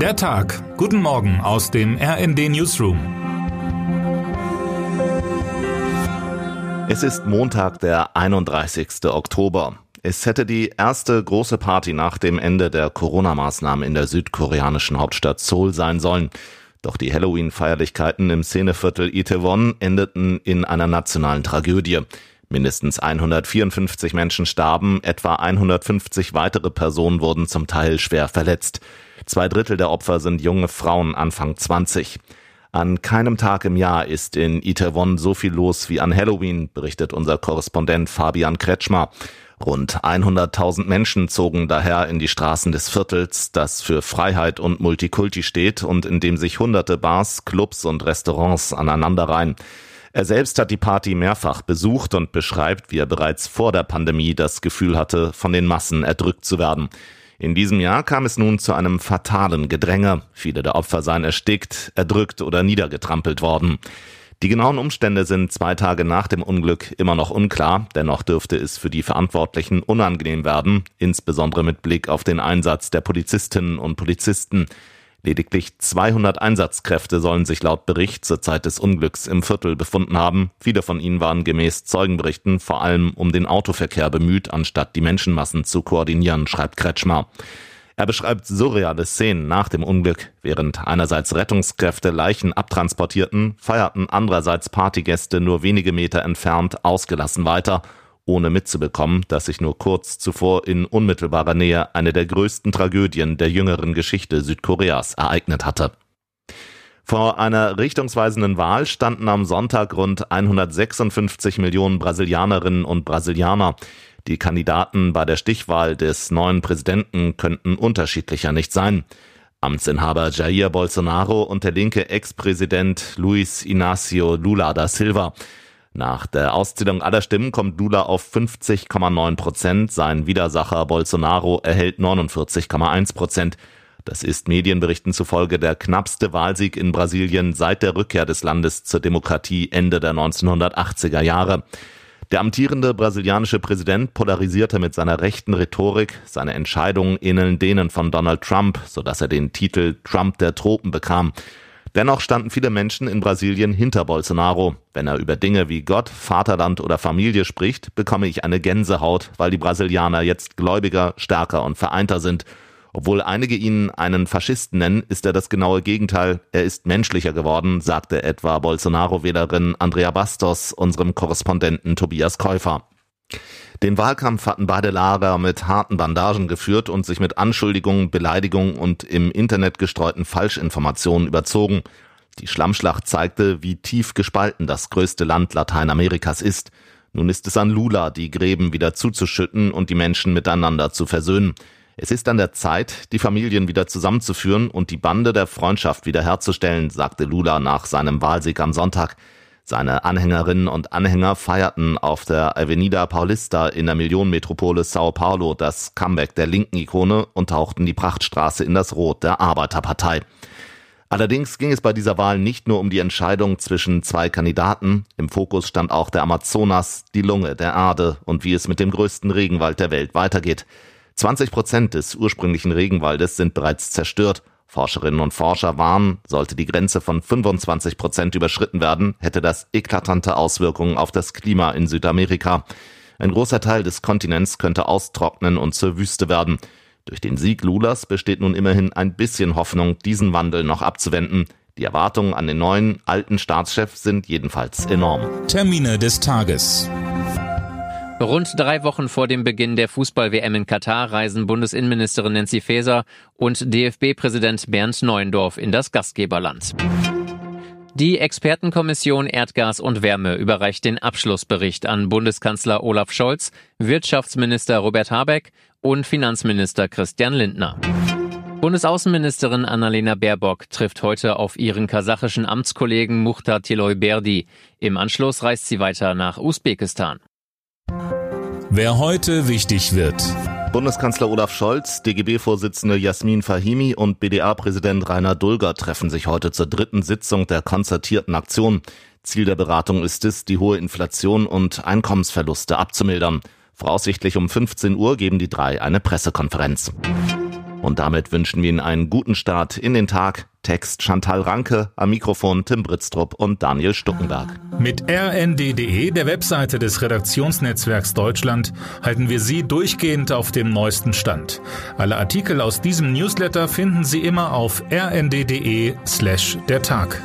Der Tag. Guten Morgen aus dem RND Newsroom. Es ist Montag, der 31. Oktober. Es hätte die erste große Party nach dem Ende der Corona-Maßnahmen in der südkoreanischen Hauptstadt Seoul sein sollen. Doch die Halloween-Feierlichkeiten im Szeneviertel Itaewon endeten in einer nationalen Tragödie. Mindestens 154 Menschen starben, etwa 150 weitere Personen wurden zum Teil schwer verletzt. Zwei Drittel der Opfer sind junge Frauen Anfang 20. An keinem Tag im Jahr ist in Itaewon so viel los wie an Halloween, berichtet unser Korrespondent Fabian Kretschmer. Rund 100.000 Menschen zogen daher in die Straßen des Viertels, das für Freiheit und Multikulti steht und in dem sich hunderte Bars, Clubs und Restaurants aneinanderreihen. Er selbst hat die Party mehrfach besucht und beschreibt, wie er bereits vor der Pandemie das Gefühl hatte, von den Massen erdrückt zu werden. In diesem Jahr kam es nun zu einem fatalen Gedränge. Viele der Opfer seien erstickt, erdrückt oder niedergetrampelt worden. Die genauen Umstände sind zwei Tage nach dem Unglück immer noch unklar, dennoch dürfte es für die Verantwortlichen unangenehm werden, insbesondere mit Blick auf den Einsatz der Polizistinnen und Polizisten. Lediglich 200 Einsatzkräfte sollen sich laut Bericht zur Zeit des Unglücks im Viertel befunden haben. Viele von ihnen waren gemäß Zeugenberichten vor allem um den Autoverkehr bemüht, anstatt die Menschenmassen zu koordinieren, schreibt Kretschmer. Er beschreibt surreale Szenen nach dem Unglück. Während einerseits Rettungskräfte Leichen abtransportierten, feierten andererseits Partygäste nur wenige Meter entfernt ausgelassen weiter ohne mitzubekommen, dass sich nur kurz zuvor in unmittelbarer Nähe eine der größten Tragödien der jüngeren Geschichte Südkoreas ereignet hatte. Vor einer richtungsweisenden Wahl standen am Sonntag rund 156 Millionen Brasilianerinnen und Brasilianer. Die Kandidaten bei der Stichwahl des neuen Präsidenten könnten unterschiedlicher nicht sein. Amtsinhaber Jair Bolsonaro und der linke Ex-Präsident Luis Inácio Lula da Silva. Nach der Auszählung aller Stimmen kommt Lula auf 50,9 Prozent. Sein Widersacher Bolsonaro erhält 49,1 Prozent. Das ist Medienberichten zufolge der knappste Wahlsieg in Brasilien seit der Rückkehr des Landes zur Demokratie Ende der 1980er Jahre. Der amtierende brasilianische Präsident polarisierte mit seiner rechten Rhetorik. Seine Entscheidungen ähneln denen von Donald Trump, sodass er den Titel Trump der Tropen bekam. Dennoch standen viele Menschen in Brasilien hinter Bolsonaro. Wenn er über Dinge wie Gott, Vaterland oder Familie spricht, bekomme ich eine Gänsehaut, weil die Brasilianer jetzt gläubiger, stärker und vereinter sind. Obwohl einige ihn einen Faschisten nennen, ist er das genaue Gegenteil. Er ist menschlicher geworden, sagte etwa Bolsonaro-Wählerin Andrea Bastos unserem Korrespondenten Tobias Käufer. Den Wahlkampf hatten beide Lager mit harten Bandagen geführt und sich mit Anschuldigungen, Beleidigungen und im Internet gestreuten Falschinformationen überzogen. Die Schlammschlacht zeigte, wie tief gespalten das größte Land Lateinamerikas ist. Nun ist es an Lula, die Gräben wieder zuzuschütten und die Menschen miteinander zu versöhnen. Es ist an der Zeit, die Familien wieder zusammenzuführen und die Bande der Freundschaft wiederherzustellen, sagte Lula nach seinem Wahlsieg am Sonntag. Seine Anhängerinnen und Anhänger feierten auf der Avenida Paulista in der Millionenmetropole Sao Paulo das Comeback der linken Ikone und tauchten die Prachtstraße in das Rot der Arbeiterpartei. Allerdings ging es bei dieser Wahl nicht nur um die Entscheidung zwischen zwei Kandidaten. Im Fokus stand auch der Amazonas, die Lunge der Erde und wie es mit dem größten Regenwald der Welt weitergeht. 20 Prozent des ursprünglichen Regenwaldes sind bereits zerstört Forscherinnen und Forscher warnen, sollte die Grenze von 25 Prozent überschritten werden, hätte das eklatante Auswirkungen auf das Klima in Südamerika. Ein großer Teil des Kontinents könnte austrocknen und zur Wüste werden. Durch den Sieg Lulas besteht nun immerhin ein bisschen Hoffnung, diesen Wandel noch abzuwenden. Die Erwartungen an den neuen, alten Staatschef sind jedenfalls enorm. Termine des Tages. Rund drei Wochen vor dem Beginn der Fußball-WM in Katar reisen Bundesinnenministerin Nancy Faeser und DFB-Präsident Bernd Neuendorf in das Gastgeberland. Die Expertenkommission Erdgas und Wärme überreicht den Abschlussbericht an Bundeskanzler Olaf Scholz, Wirtschaftsminister Robert Habeck und Finanzminister Christian Lindner. Bundesaußenministerin Annalena Baerbock trifft heute auf ihren kasachischen Amtskollegen Muhtar Tiloy Berdi. Im Anschluss reist sie weiter nach Usbekistan. Wer heute wichtig wird. Bundeskanzler Olaf Scholz, DGB-Vorsitzende Jasmin Fahimi und BDA-Präsident Rainer Dulger treffen sich heute zur dritten Sitzung der konzertierten Aktion. Ziel der Beratung ist es, die hohe Inflation und Einkommensverluste abzumildern. Voraussichtlich um 15 Uhr geben die drei eine Pressekonferenz. Und damit wünschen wir Ihnen einen guten Start in den Tag. Text Chantal Ranke, am Mikrofon Tim Britztrup und Daniel Stuckenberg. Mit rnd.de, der Webseite des Redaktionsnetzwerks Deutschland, halten wir Sie durchgehend auf dem neuesten Stand. Alle Artikel aus diesem Newsletter finden Sie immer auf rnd.de slash der Tag.